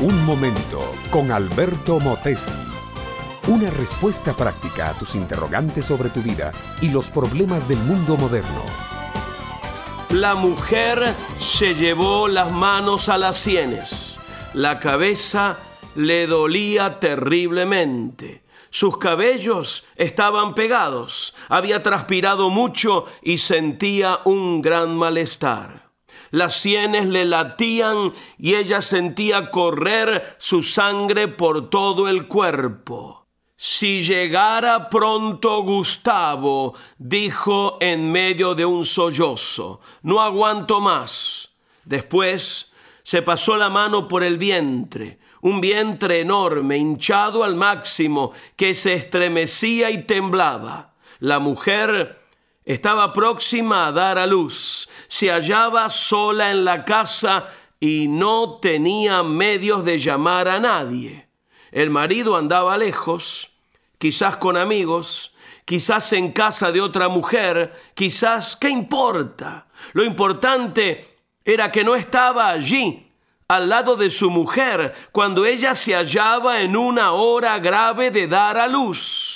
Un momento con Alberto Motesi. Una respuesta práctica a tus interrogantes sobre tu vida y los problemas del mundo moderno. La mujer se llevó las manos a las sienes. La cabeza le dolía terriblemente. Sus cabellos estaban pegados. Había transpirado mucho y sentía un gran malestar las sienes le latían y ella sentía correr su sangre por todo el cuerpo. Si llegara pronto Gustavo, dijo en medio de un sollozo, no aguanto más. Después se pasó la mano por el vientre, un vientre enorme, hinchado al máximo, que se estremecía y temblaba. La mujer estaba próxima a dar a luz, se hallaba sola en la casa y no tenía medios de llamar a nadie. El marido andaba lejos, quizás con amigos, quizás en casa de otra mujer, quizás, ¿qué importa? Lo importante era que no estaba allí, al lado de su mujer, cuando ella se hallaba en una hora grave de dar a luz.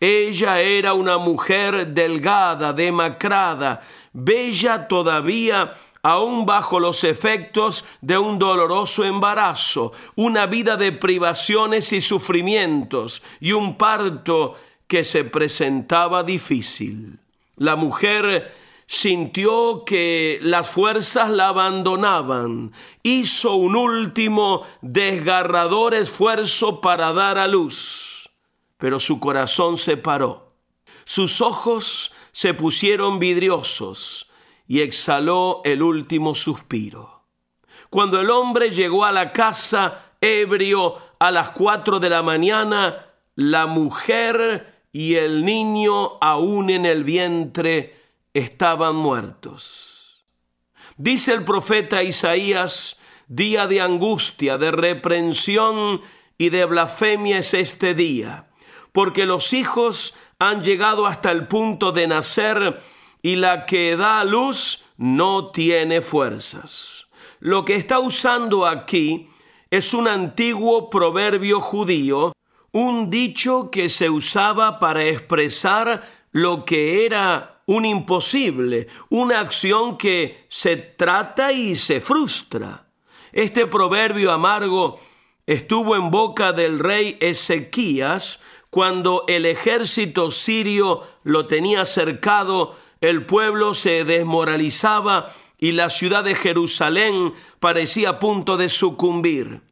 Ella era una mujer delgada, demacrada, bella todavía, aún bajo los efectos de un doloroso embarazo, una vida de privaciones y sufrimientos y un parto que se presentaba difícil. La mujer sintió que las fuerzas la abandonaban, hizo un último desgarrador esfuerzo para dar a luz pero su corazón se paró. Sus ojos se pusieron vidriosos y exhaló el último suspiro. Cuando el hombre llegó a la casa ebrio a las cuatro de la mañana, la mujer y el niño aún en el vientre estaban muertos. Dice el profeta Isaías, día de angustia, de reprensión y de blasfemia es este día porque los hijos han llegado hasta el punto de nacer y la que da luz no tiene fuerzas. Lo que está usando aquí es un antiguo proverbio judío, un dicho que se usaba para expresar lo que era un imposible, una acción que se trata y se frustra. Este proverbio amargo estuvo en boca del rey Ezequías cuando el ejército sirio lo tenía cercado, el pueblo se desmoralizaba y la ciudad de Jerusalén parecía a punto de sucumbir.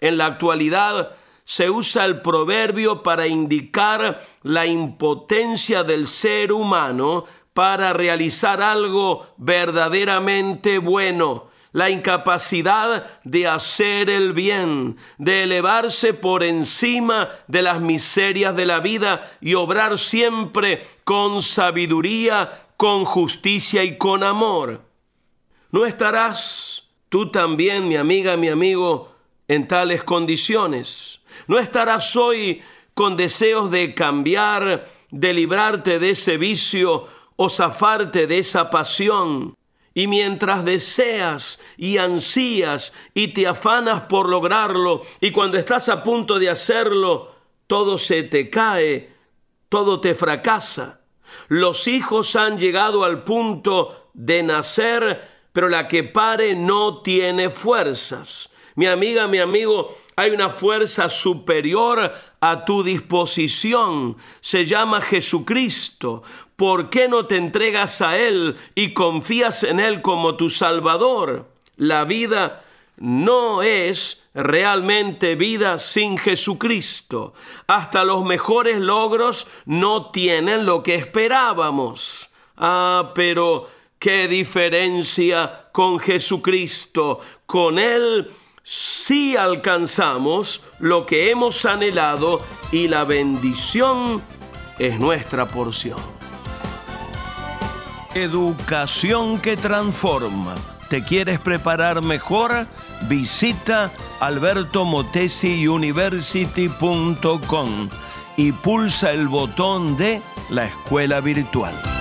En la actualidad se usa el proverbio para indicar la impotencia del ser humano para realizar algo verdaderamente bueno la incapacidad de hacer el bien, de elevarse por encima de las miserias de la vida y obrar siempre con sabiduría, con justicia y con amor. ¿No estarás tú también, mi amiga, mi amigo, en tales condiciones? ¿No estarás hoy con deseos de cambiar, de librarte de ese vicio o zafarte de esa pasión? Y mientras deseas y ansías y te afanas por lograrlo, y cuando estás a punto de hacerlo, todo se te cae, todo te fracasa. Los hijos han llegado al punto de nacer, pero la que pare no tiene fuerzas. Mi amiga, mi amigo, hay una fuerza superior a tu disposición. Se llama Jesucristo. ¿Por qué no te entregas a Él y confías en Él como tu Salvador? La vida no es realmente vida sin Jesucristo. Hasta los mejores logros no tienen lo que esperábamos. Ah, pero qué diferencia con Jesucristo. Con Él sí alcanzamos lo que hemos anhelado y la bendición es nuestra porción. Educación que transforma. ¿Te quieres preparar mejor? Visita albertomotesiuniversity.com y pulsa el botón de la escuela virtual.